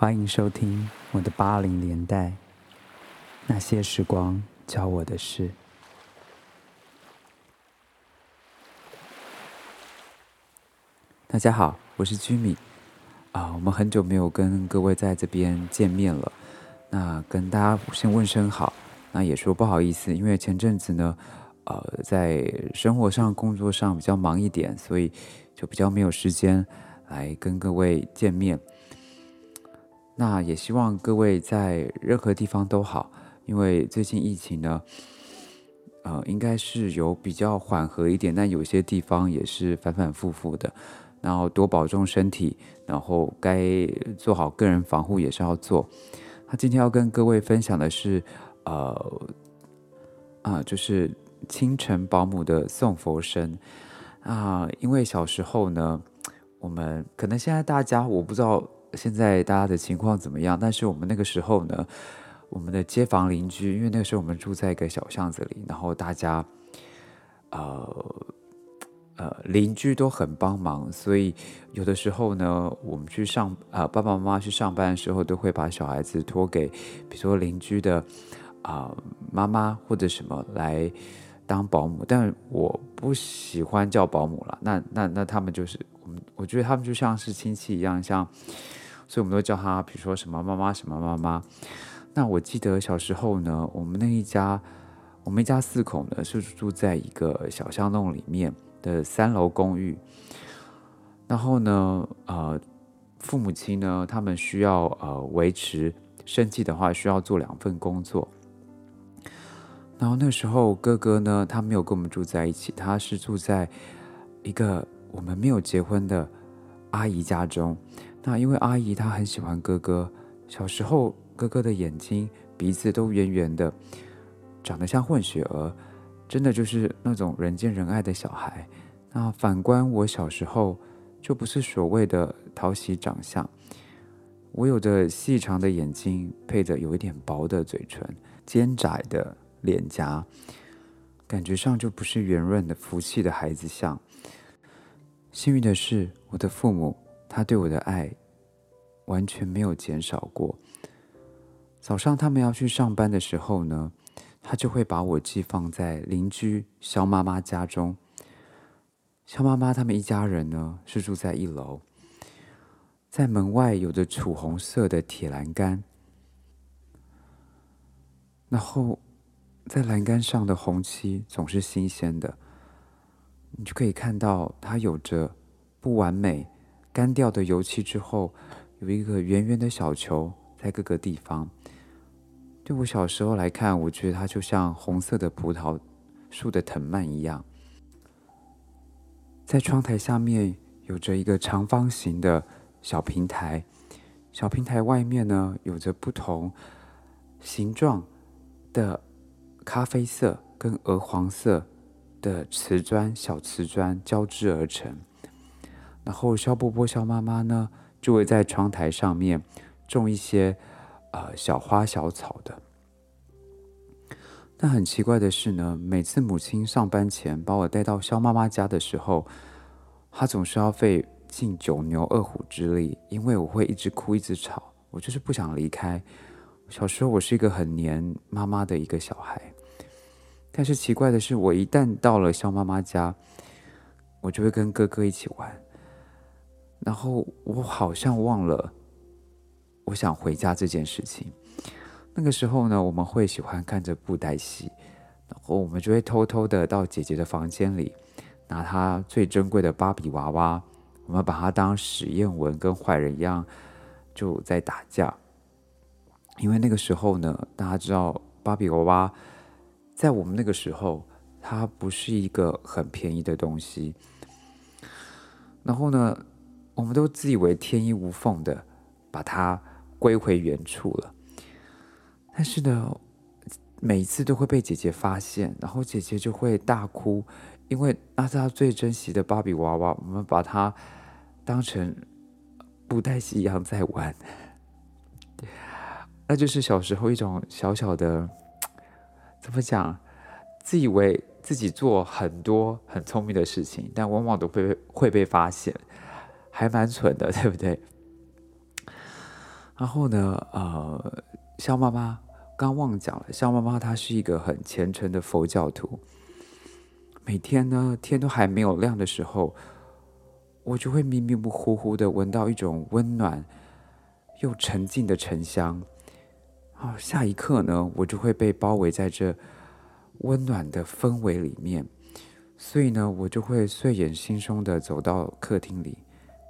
欢迎收听我的八零年代那些时光教我的事。大家好，我是居米啊，我们很久没有跟各位在这边见面了。那跟大家先问声好，那也说不好意思，因为前阵子呢，呃，在生活上、工作上比较忙一点，所以就比较没有时间来跟各位见面。那也希望各位在任何地方都好，因为最近疫情呢，呃，应该是有比较缓和一点，但有些地方也是反反复复的。然后多保重身体，然后该做好个人防护也是要做。那今天要跟各位分享的是，呃，啊，就是清晨保姆的送佛声啊，因为小时候呢，我们可能现在大家我不知道。现在大家的情况怎么样？但是我们那个时候呢，我们的街坊邻居，因为那个时候我们住在一个小巷子里，然后大家，呃呃，邻居都很帮忙，所以有的时候呢，我们去上啊，爸爸妈妈去上班的时候，都会把小孩子托给，比如说邻居的啊妈妈或者什么来当保姆。但我不喜欢叫保姆了，那那那他们就是我们，我觉得他们就像是亲戚一样，像。所以我们都叫他，比如说什么妈妈，什么妈妈。那我记得小时候呢，我们那一家，我们一家四口呢，是住在一个小巷弄里面的三楼公寓。然后呢，呃，父母亲呢，他们需要呃维持生计的话，需要做两份工作。然后那时候哥哥呢，他没有跟我们住在一起，他是住在一个我们没有结婚的阿姨家中。那因为阿姨她很喜欢哥哥，小时候哥哥的眼睛、鼻子都圆圆的，长得像混血儿，真的就是那种人见人爱的小孩。那反观我小时候，就不是所谓的讨喜长相，我有着细长的眼睛，配着有一点薄的嘴唇、尖窄的脸颊，感觉上就不是圆润的福气的孩子相。幸运的是，我的父母。他对我的爱完全没有减少过。早上他们要去上班的时候呢，他就会把我寄放在邻居肖妈妈家中。肖妈妈他们一家人呢是住在一楼，在门外有着楚红色的铁栏杆，然后在栏杆上的红漆总是新鲜的，你就可以看到它有着不完美。干掉的油漆之后，有一个圆圆的小球在各个地方。对我小时候来看，我觉得它就像红色的葡萄树的藤蔓一样。在窗台下面有着一个长方形的小平台，小平台外面呢有着不同形状的咖啡色跟鹅黄色的瓷砖，小瓷砖交织而成。然后肖伯伯、肖妈妈呢，就会在窗台上面种一些呃小花小草的。但很奇怪的是呢，每次母亲上班前把我带到肖妈妈家的时候，她总是要费尽九牛二虎之力，因为我会一直哭一直吵，我就是不想离开。小时候我是一个很黏妈妈的一个小孩，但是奇怪的是，我一旦到了肖妈妈家，我就会跟哥哥一起玩。然后我好像忘了，我想回家这件事情。那个时候呢，我们会喜欢看着布袋戏，然后我们就会偷偷的到姐姐的房间里，拿她最珍贵的芭比娃娃，我们把它当史艳文跟坏人一样，就在打架。因为那个时候呢，大家知道芭比娃娃在我们那个时候，它不是一个很便宜的东西。然后呢？我们都自以为天衣无缝的把它归回原处了，但是呢，每一次都会被姐姐发现，然后姐姐就会大哭，因为那是她最珍惜的芭比娃娃，我们把它当成布袋戏一样在玩，那就是小时候一种小小的怎么讲，自以为自己做很多很聪明的事情，但往往都会会被发现。还蛮蠢的，对不对？然后呢，呃，肖妈妈刚忘讲了，肖妈妈她是一个很虔诚的佛教徒。每天呢，天都还没有亮的时候，我就会迷迷糊糊的闻到一种温暖又沉静的沉香。啊，下一刻呢，我就会被包围在这温暖的氛围里面。所以呢，我就会睡眼惺忪的走到客厅里，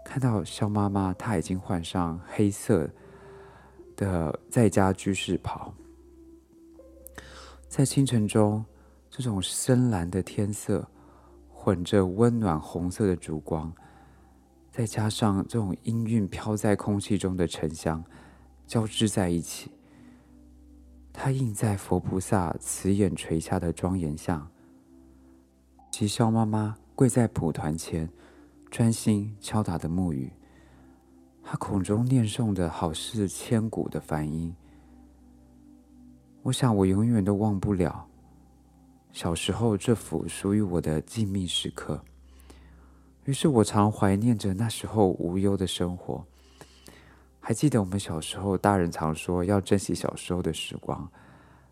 看到肖妈妈她已经换上黑色的在家居士袍，在清晨中，这种深蓝的天色混着温暖红色的烛光，再加上这种氤氲飘在空气中的沉香，交织在一起，它映在佛菩萨慈眼垂下的庄严像。及肖妈妈跪在蒲团前，专心敲打的木鱼。他口中念诵的好似千古的梵音。我想，我永远都忘不了小时候这幅属于我的静谧时刻。于是我常怀念着那时候无忧的生活。还记得我们小时候，大人常说要珍惜小时候的时光，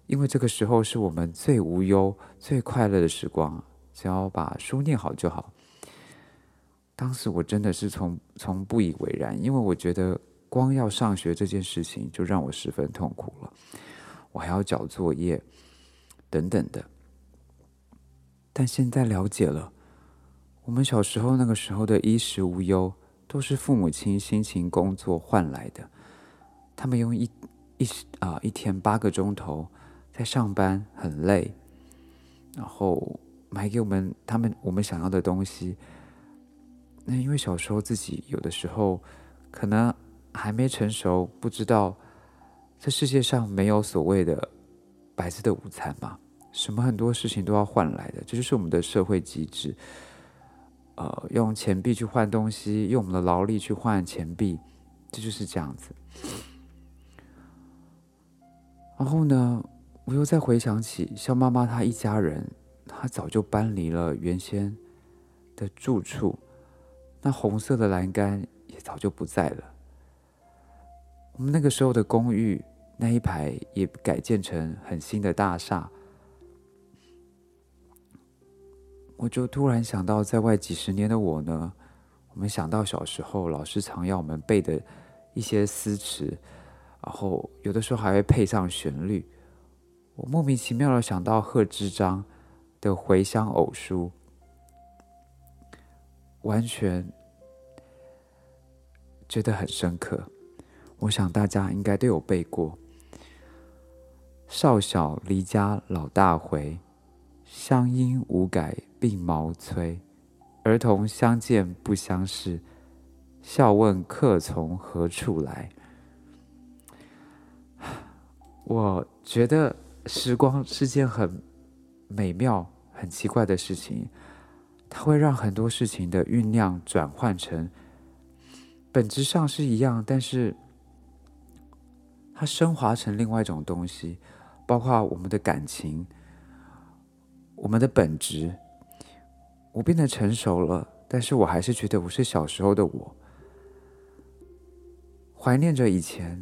因为这个时候是我们最无忧、最快乐的时光。只要把书念好就好。当时我真的是从从不以为然，因为我觉得光要上学这件事情就让我十分痛苦了，我还要交作业等等的。但现在了解了，我们小时候那个时候的衣食无忧，都是父母亲辛勤工作换来的。他们用一一啊一天八个钟头在上班，很累，然后。买给我们他们我们想要的东西。那因为小时候自己有的时候可能还没成熟，不知道这世界上没有所谓的白色的午餐嘛，什么很多事情都要换来的，这就是我们的社会机制。呃，用钱币去换东西，用我们的劳力去换钱币，这就是这样子。然后呢，我又再回想起肖妈妈她一家人。她早就搬离了原先的住处，那红色的栏杆也早就不在了。我们那个时候的公寓那一排也改建成很新的大厦，我就突然想到，在外几十年的我呢，我们想到小时候老师常要我们背的一些诗词，然后有的时候还会配上旋律，我莫名其妙的想到贺知章。的回乡偶书，完全觉得很深刻。我想大家应该都有背过：“少小离家老大回，乡音无改鬓毛衰。儿童相见不相识，笑问客从何处来。”我觉得时光是件很美妙。很奇怪的事情，它会让很多事情的酝酿转换成本质上是一样，但是它升华成另外一种东西，包括我们的感情，我们的本质。我变得成熟了，但是我还是觉得我是小时候的我，怀念着以前，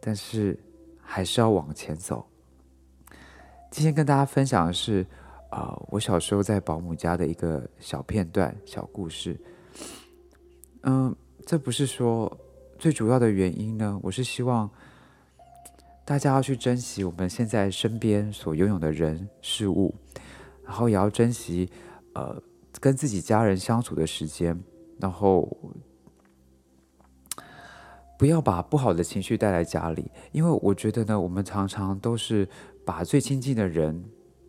但是还是要往前走。今天跟大家分享的是。啊，我小时候在保姆家的一个小片段、小故事。嗯，这不是说最主要的原因呢。我是希望大家要去珍惜我们现在身边所拥有的人事物，然后也要珍惜呃跟自己家人相处的时间，然后不要把不好的情绪带来家里。因为我觉得呢，我们常常都是把最亲近的人，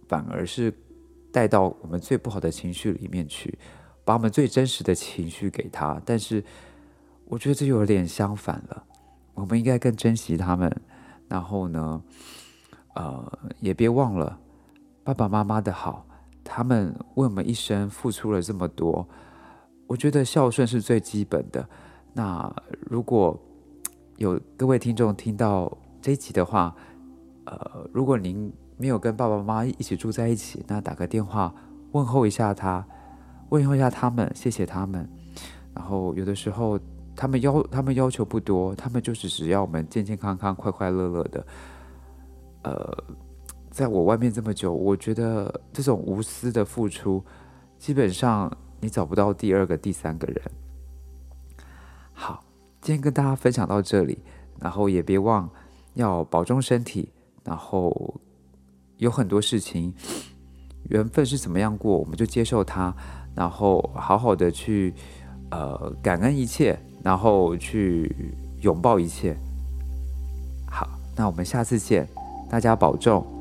反而是。带到我们最不好的情绪里面去，把我们最真实的情绪给他。但是，我觉得这有点相反了。我们应该更珍惜他们。然后呢，呃，也别忘了爸爸妈妈的好，他们为我们一生付出了这么多。我觉得孝顺是最基本的。那如果有各位听众听到这一集的话，呃，如果您。没有跟爸爸妈妈一起住在一起，那打个电话问候一下他，问候一下他们，谢谢他们。然后有的时候他们要他们要求不多，他们就是只要我们健健康康、快快乐乐的。呃，在我外面这么久，我觉得这种无私的付出，基本上你找不到第二个、第三个人。好，今天跟大家分享到这里，然后也别忘要保重身体，然后有很多事情，缘分是怎么样过，我们就接受它，然后好好的去呃感恩一切，然后去拥抱一切。好，那我们下次见。大家保重。